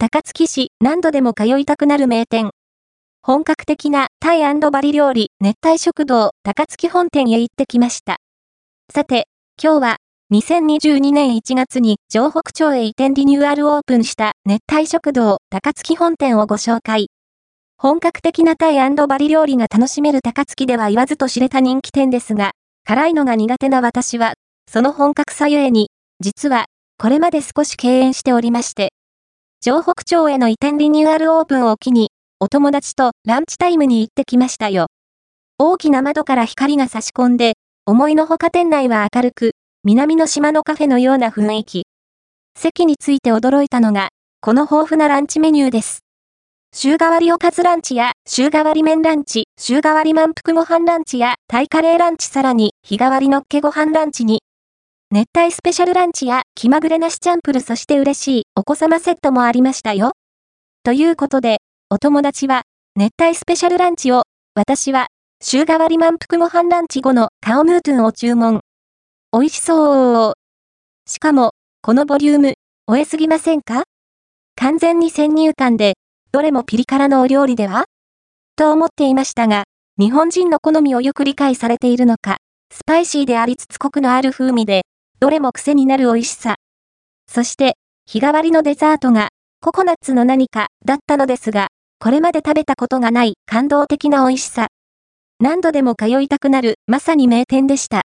高槻市何度でも通いたくなる名店。本格的なタイバリ料理熱帯食堂高槻本店へ行ってきました。さて、今日は2022年1月に城北町へ移転リニューアルオープンした熱帯食堂高槻本店をご紹介。本格的なタイバリ料理が楽しめる高槻では言わずと知れた人気店ですが、辛いのが苦手な私は、その本格さゆえに、実は、これまで少し敬遠しておりまして、城北町への移転リニューアルオープンを機に、お友達とランチタイムに行ってきましたよ。大きな窓から光が差し込んで、思いのほか店内は明るく、南の島のカフェのような雰囲気。席について驚いたのが、この豊富なランチメニューです。週替わりおかずランチや週替わり麺ランチ、週替わり満腹ご飯ランチやタイカレーランチさらに日替わりのっけご飯ランチに、熱帯スペシャルランチや気まぐれなしチャンプルそして嬉しいお子様セットもありましたよ。ということで、お友達は熱帯スペシャルランチを、私は週替わり満腹ご飯ランチ後のカオムートゥンを注文。美味しそう。しかも、このボリューム、終えすぎませんか？完全に先入観で、どれもピリ辛のお料理では？と思っていましたが、日本人の好みをよく理解されているのか、スパイシーでありつつコクのある風味で、どれも癖になる美味しさ。そして、日替わりのデザートが、ココナッツの何かだったのですが、これまで食べたことがない感動的な美味しさ。何度でも通いたくなるまさに名店でした。